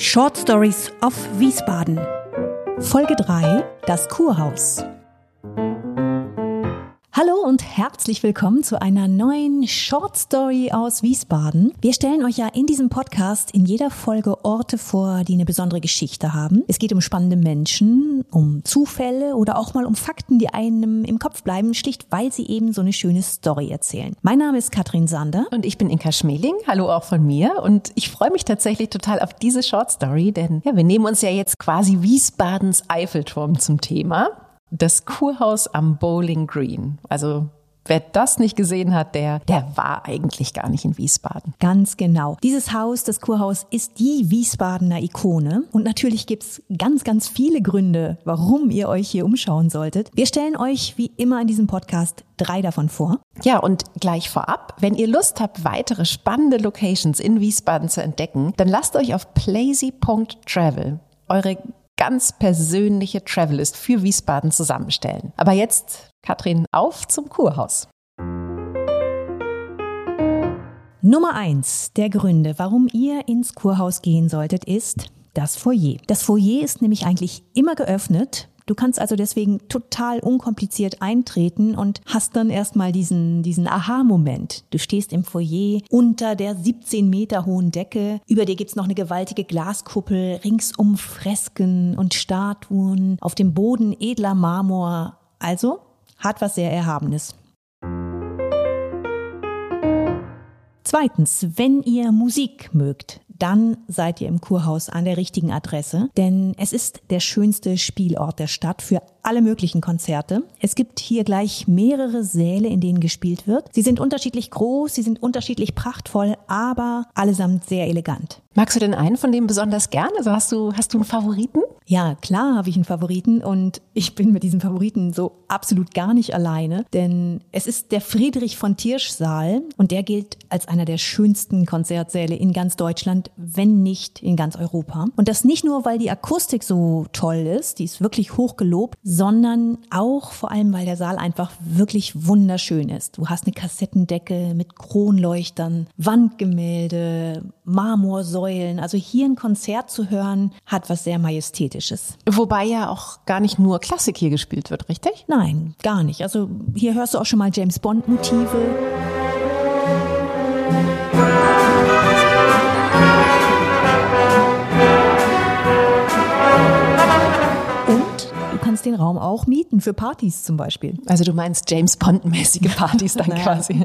Short Stories of Wiesbaden. Folge 3 Das Kurhaus. Und herzlich willkommen zu einer neuen Short Story aus Wiesbaden. Wir stellen euch ja in diesem Podcast in jeder Folge Orte vor, die eine besondere Geschichte haben. Es geht um spannende Menschen, um Zufälle oder auch mal um Fakten, die einem im Kopf bleiben, schlicht weil sie eben so eine schöne Story erzählen. Mein Name ist Katrin Sander. Und ich bin Inka Schmeling. Hallo auch von mir. Und ich freue mich tatsächlich total auf diese Short Story, denn ja, wir nehmen uns ja jetzt quasi Wiesbadens Eiffelturm zum Thema das Kurhaus am Bowling Green. Also Wer das nicht gesehen hat, der, der war eigentlich gar nicht in Wiesbaden. Ganz genau. Dieses Haus, das Kurhaus, ist die Wiesbadener Ikone. Und natürlich gibt's ganz, ganz viele Gründe, warum ihr euch hier umschauen solltet. Wir stellen euch wie immer in diesem Podcast drei davon vor. Ja, und gleich vorab, wenn ihr Lust habt, weitere spannende Locations in Wiesbaden zu entdecken, dann lasst euch auf plazy.travel eure ganz persönliche Travelist für Wiesbaden zusammenstellen. Aber jetzt, Katrin, auf zum Kurhaus. Nummer eins der Gründe, warum ihr ins Kurhaus gehen solltet, ist das Foyer. Das Foyer ist nämlich eigentlich immer geöffnet Du kannst also deswegen total unkompliziert eintreten und hast dann erstmal diesen, diesen Aha-Moment. Du stehst im Foyer unter der 17 Meter hohen Decke. Über dir gibt's noch eine gewaltige Glaskuppel, ringsum Fresken und Statuen, auf dem Boden edler Marmor. Also hat was sehr Erhabenes. Zweitens, wenn ihr Musik mögt, dann seid ihr im Kurhaus an der richtigen Adresse, denn es ist der schönste Spielort der Stadt für alle möglichen Konzerte. Es gibt hier gleich mehrere Säle, in denen gespielt wird. Sie sind unterschiedlich groß, sie sind unterschiedlich prachtvoll, aber allesamt sehr elegant. Magst du denn einen von dem besonders gern? Also hast du, hast du einen Favoriten? Ja, klar habe ich einen Favoriten und ich bin mit diesem Favoriten so absolut gar nicht alleine, denn es ist der Friedrich von Tirsch Saal und der gilt als einer der schönsten Konzertsäle in ganz Deutschland, wenn nicht in ganz Europa. Und das nicht nur, weil die Akustik so toll ist, die ist wirklich hoch gelobt, sondern auch vor allem, weil der Saal einfach wirklich wunderschön ist. Du hast eine Kassettendecke mit Kronleuchtern, Wandgemälde, Marmorsäulen. Also hier ein Konzert zu hören, hat was sehr Majestätisches. Wobei ja auch gar nicht nur Klassik hier gespielt wird, richtig? Nein, gar nicht. Also hier hörst du auch schon mal James Bond den Raum auch mieten für Partys zum Beispiel. Also du meinst James Bond-mäßige Partys dann naja, quasi.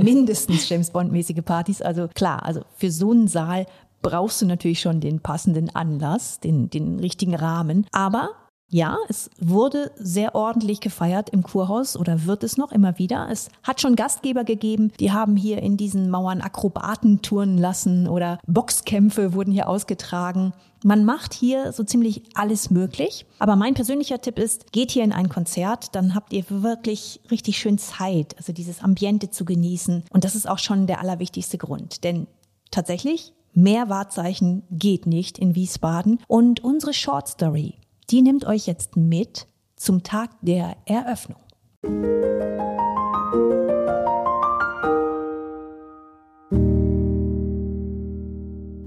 Mindestens James Bond-mäßige Partys. Also klar, also für so einen Saal brauchst du natürlich schon den passenden Anlass, den, den richtigen Rahmen. Aber ja, es wurde sehr ordentlich gefeiert im Kurhaus oder wird es noch immer wieder. Es hat schon Gastgeber gegeben, die haben hier in diesen Mauern Akrobaten touren lassen oder Boxkämpfe wurden hier ausgetragen. Man macht hier so ziemlich alles möglich. Aber mein persönlicher Tipp ist, geht hier in ein Konzert, dann habt ihr wirklich richtig schön Zeit, also dieses Ambiente zu genießen. Und das ist auch schon der allerwichtigste Grund. Denn tatsächlich, Mehr Wahrzeichen geht nicht in Wiesbaden. Und unsere Short Story, die nimmt euch jetzt mit zum Tag der Eröffnung.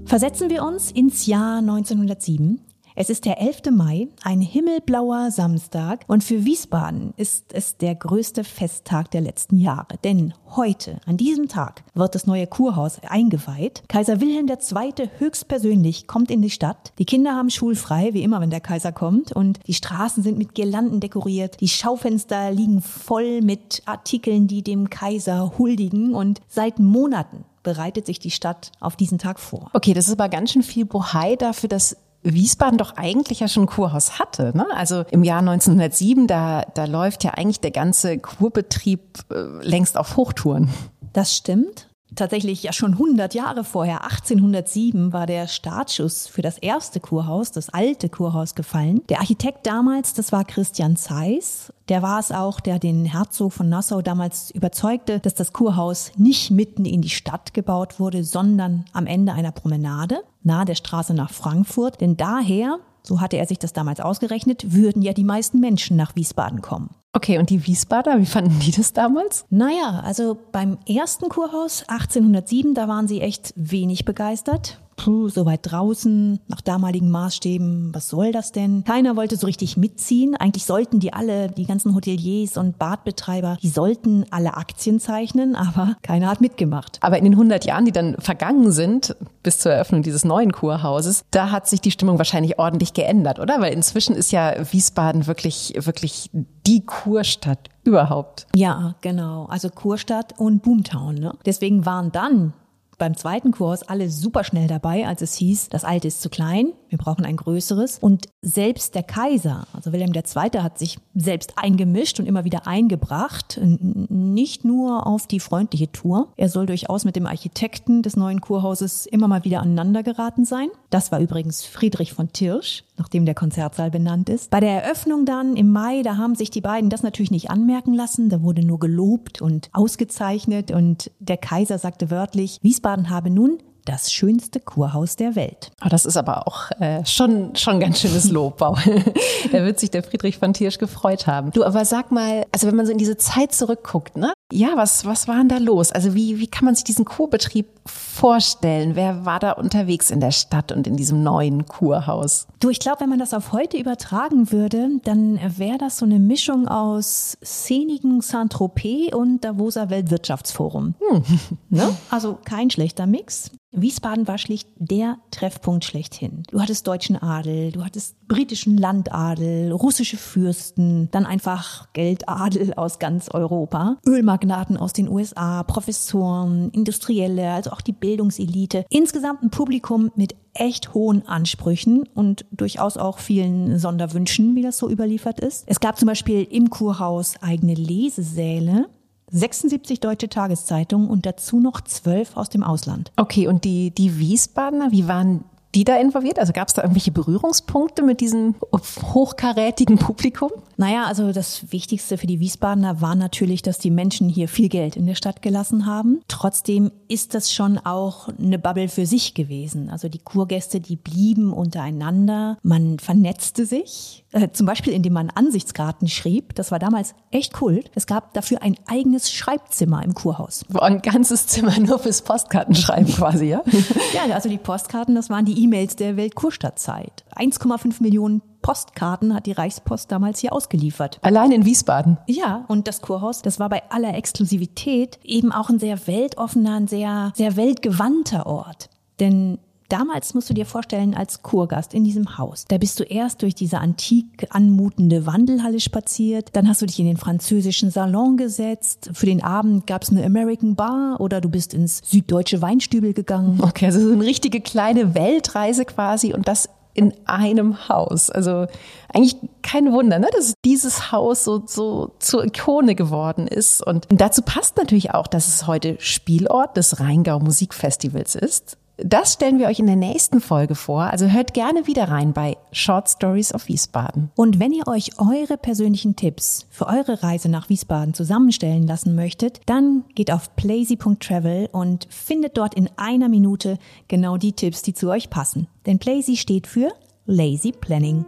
Versetzen wir uns ins Jahr 1907. Es ist der 11. Mai, ein himmelblauer Samstag und für Wiesbaden ist es der größte Festtag der letzten Jahre. Denn heute, an diesem Tag, wird das neue Kurhaus eingeweiht. Kaiser Wilhelm II. höchstpersönlich kommt in die Stadt. Die Kinder haben schulfrei, wie immer, wenn der Kaiser kommt. Und die Straßen sind mit Girlanden dekoriert. Die Schaufenster liegen voll mit Artikeln, die dem Kaiser huldigen. Und seit Monaten bereitet sich die Stadt auf diesen Tag vor. Okay, das ist aber ganz schön viel Bohai dafür, dass Wiesbaden doch eigentlich ja schon ein Kurhaus hatte. Ne? Also im Jahr 1907, da, da läuft ja eigentlich der ganze Kurbetrieb äh, längst auf Hochtouren. Das stimmt tatsächlich ja schon 100 Jahre vorher, 1807, war der Startschuss für das erste Kurhaus, das alte Kurhaus, gefallen. Der Architekt damals, das war Christian Zeiss. Der war es auch, der den Herzog von Nassau damals überzeugte, dass das Kurhaus nicht mitten in die Stadt gebaut wurde, sondern am Ende einer Promenade, nahe der Straße nach Frankfurt. Denn daher so hatte er sich das damals ausgerechnet, würden ja die meisten Menschen nach Wiesbaden kommen. Okay, und die Wiesbader, wie fanden die das damals? Naja, also beim ersten Kurhaus 1807, da waren sie echt wenig begeistert. Puh, so weit draußen, nach damaligen Maßstäben, was soll das denn? Keiner wollte so richtig mitziehen. Eigentlich sollten die alle, die ganzen Hoteliers und Badbetreiber, die sollten alle Aktien zeichnen, aber keiner hat mitgemacht. Aber in den 100 Jahren, die dann vergangen sind, bis zur Eröffnung dieses neuen Kurhauses, da hat sich die Stimmung wahrscheinlich ordentlich geändert, oder? Weil inzwischen ist ja Wiesbaden wirklich, wirklich die Kurstadt überhaupt. Ja, genau. Also Kurstadt und Boomtown. Ne? Deswegen waren dann beim zweiten Kurs alle super schnell dabei, als es hieß, das alte ist zu klein, wir brauchen ein größeres. Und selbst der Kaiser, also Wilhelm II., hat sich selbst eingemischt und immer wieder eingebracht, nicht nur auf die freundliche Tour. Er soll durchaus mit dem Architekten des neuen Kurhauses immer mal wieder aneinander geraten sein. Das war übrigens Friedrich von Tirsch, nachdem der Konzertsaal benannt ist. Bei der Eröffnung dann im Mai, da haben sich die beiden das natürlich nicht anmerken lassen. Da wurde nur gelobt und ausgezeichnet und der Kaiser sagte wörtlich, Wiesbaden habe nun das schönste Kurhaus der Welt. Oh, das ist aber auch äh, schon schon ganz schönes Lob, Paul. da wird sich der Friedrich von Tiersch gefreut haben. Du, aber sag mal, also wenn man so in diese Zeit zurückguckt, ne? Ja, was was war denn da los? Also wie wie kann man sich diesen Kurbetrieb vorstellen? Wer war da unterwegs in der Stadt und in diesem neuen Kurhaus? Du, ich glaube, wenn man das auf heute übertragen würde, dann wäre das so eine Mischung aus szenigen Saint-Tropez und Davoser Weltwirtschaftsforum. Hm. Ne? Also kein schlechter Mix. Wiesbaden war schlicht der Treffpunkt schlechthin. Du hattest deutschen Adel, du hattest britischen Landadel, russische Fürsten, dann einfach Geldadel aus ganz Europa, Ölmagnaten aus den USA, Professoren, Industrielle, also auch die Bildungselite. Insgesamt ein Publikum mit echt hohen Ansprüchen und durchaus auch vielen Sonderwünschen, wie das so überliefert ist. Es gab zum Beispiel im Kurhaus eigene Lesesäle 76 deutsche Tageszeitungen und dazu noch zwölf aus dem Ausland. Okay, und die, die Wiesbadener, wie waren die da involviert? Also gab es da irgendwelche Berührungspunkte mit diesem hochkarätigen Publikum? Naja, also das Wichtigste für die Wiesbadener war natürlich, dass die Menschen hier viel Geld in der Stadt gelassen haben. Trotzdem ist das schon auch eine Bubble für sich gewesen. Also die Kurgäste, die blieben untereinander. Man vernetzte sich, äh, zum Beispiel indem man Ansichtskarten schrieb. Das war damals echt Kult. Es gab dafür ein eigenes Schreibzimmer im Kurhaus. Ein ganzes Zimmer nur fürs Postkartenschreiben quasi, ja? ja, also die Postkarten, das waren die E-Mails der Weltkurstadtzeit. 1,5 Millionen Postkarten hat die Reichspost damals hier ausgeliefert. Allein in Wiesbaden. Ja, und das Kurhaus, das war bei aller Exklusivität eben auch ein sehr weltoffener, ein sehr, sehr weltgewandter Ort. Denn Damals musst du dir vorstellen, als Kurgast in diesem Haus, da bist du erst durch diese antik anmutende Wandelhalle spaziert, dann hast du dich in den französischen Salon gesetzt, für den Abend gab es eine American Bar oder du bist ins süddeutsche Weinstübel gegangen. Okay, also so eine richtige kleine Weltreise quasi und das in einem Haus. Also eigentlich kein Wunder, ne, dass dieses Haus so, so zur Ikone geworden ist. Und dazu passt natürlich auch, dass es heute Spielort des Rheingau Musikfestivals ist. Das stellen wir euch in der nächsten Folge vor. Also hört gerne wieder rein bei Short Stories of Wiesbaden. Und wenn ihr euch eure persönlichen Tipps für eure Reise nach Wiesbaden zusammenstellen lassen möchtet, dann geht auf plazy.travel und findet dort in einer Minute genau die Tipps, die zu euch passen. Denn Plazy steht für Lazy Planning.